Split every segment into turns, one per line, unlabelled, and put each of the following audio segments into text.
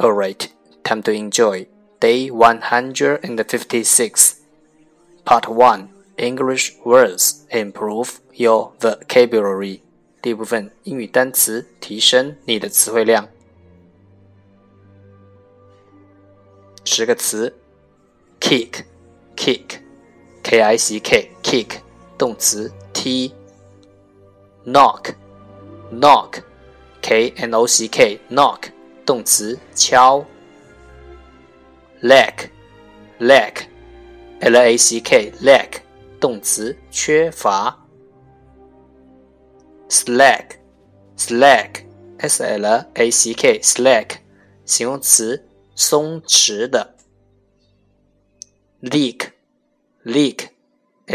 Alright, time to enjoy. Day 156. Part 1 English words improve your vocabulary. 第一部分英语单词提升你的词汇量。十个词：kick，kick，k i c knock, knock, o c k，knock。动词敲，lack，lack，l a c k，lack，动词缺乏。slack，slack，s l a c k，slack，形容词松弛的。l e a k l e a k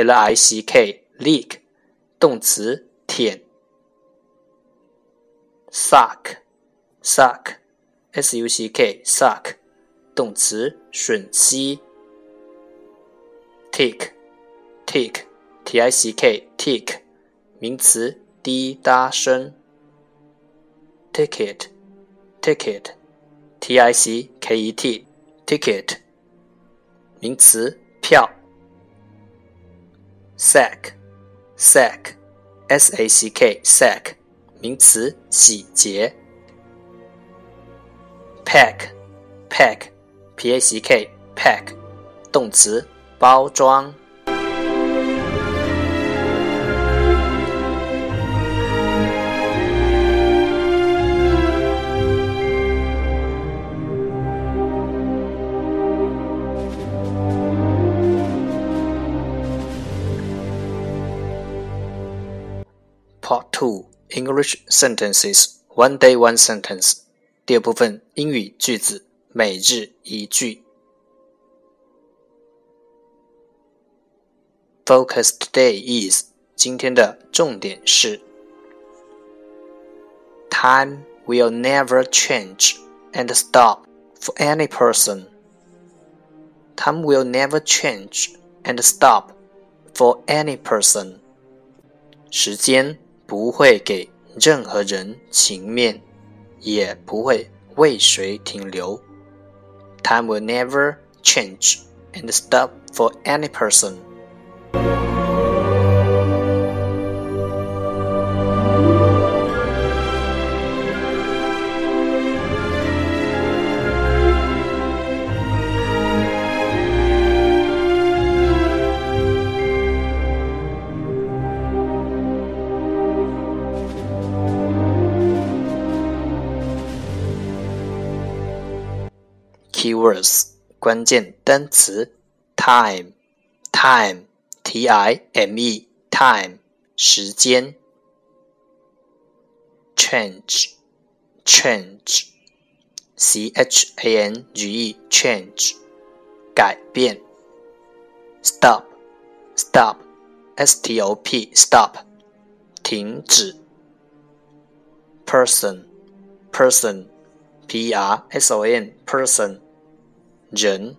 l i c k l e a k 动词舔。suck，suck。suck suck，动词吮吸。tick tick t i c k tick，名词滴答声。ticket ticket t i c k e t ticket，名词票。sack sack s a c k sack，名词洗劫。Pack, pack. a Part 2 English Sentences One Day One Sentence 第二部分英语句子每日一句。Focus today is 今天的重点是。Time will never change and stop for any person. Time will never change and stop for any person. 时间不会给任何人情面。也不会为谁停留。Time will never change and stop for any person. Keywords 关键单词 c h a n g e, change, 改变, stop, stop, s t o p, stop, 停止, person, person, p e r s o n, p r s o n person 人，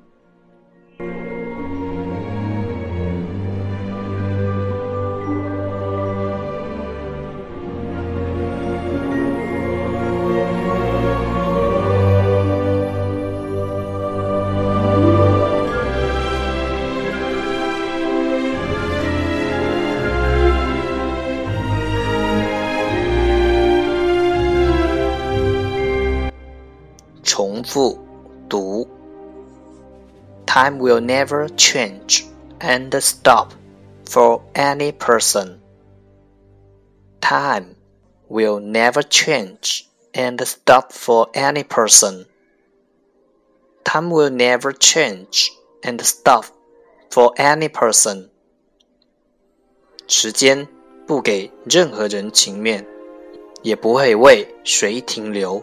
重复读。Time will never change and stop for any person. Time will never change and stop for any person. Time will never change and stop for any person. 时间不给任何人情面，也不会为谁停留。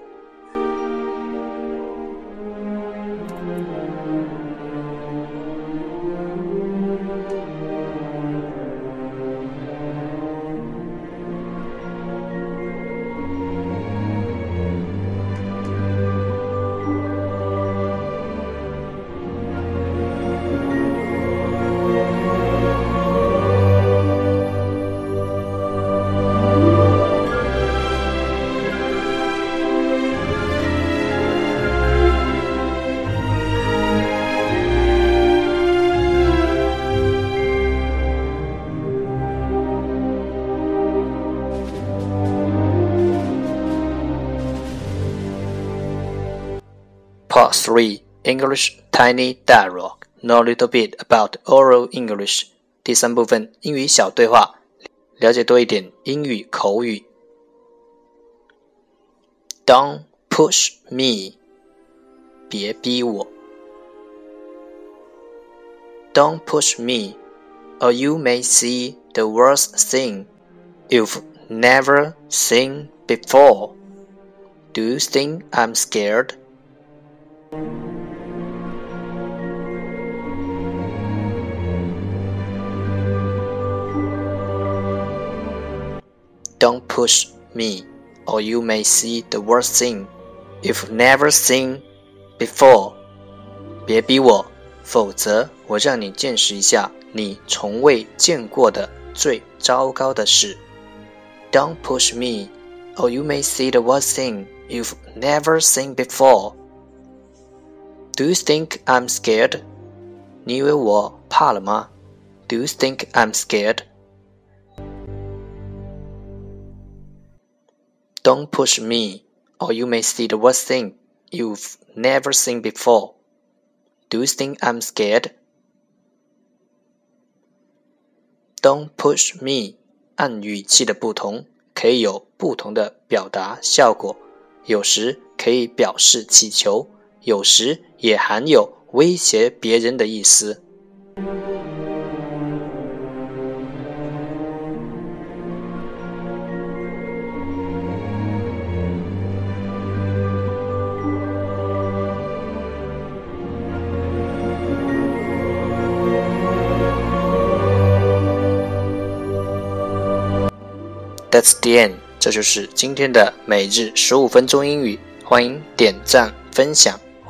Part 3 English Tiny Dialogue Know a little bit about oral English 第三部分英语小对话，了解多一点英语口语。Don't push me. do not push me, or you may see the worst thing you've never seen before. Do you think I'm scared? Don't push me, or you may see the worst thing you've never seen before. 别逼我，否则我让你见识一下你从未见过的最糟糕的事。Don't push me, or you may see the worst thing you've never seen before. Do you think I'm scared? 你以为我怕了吗？Do you think I'm scared? do not push me, or you may see the worst thing you've never seen before. Do you think I'm scared? Don't push me. 按语气的不同，可以有不同的表达效果，有时可以表示祈求。有时也含有威胁别人的意思。That's the end。这就是今天的每日十五分钟英语。欢迎点赞分享。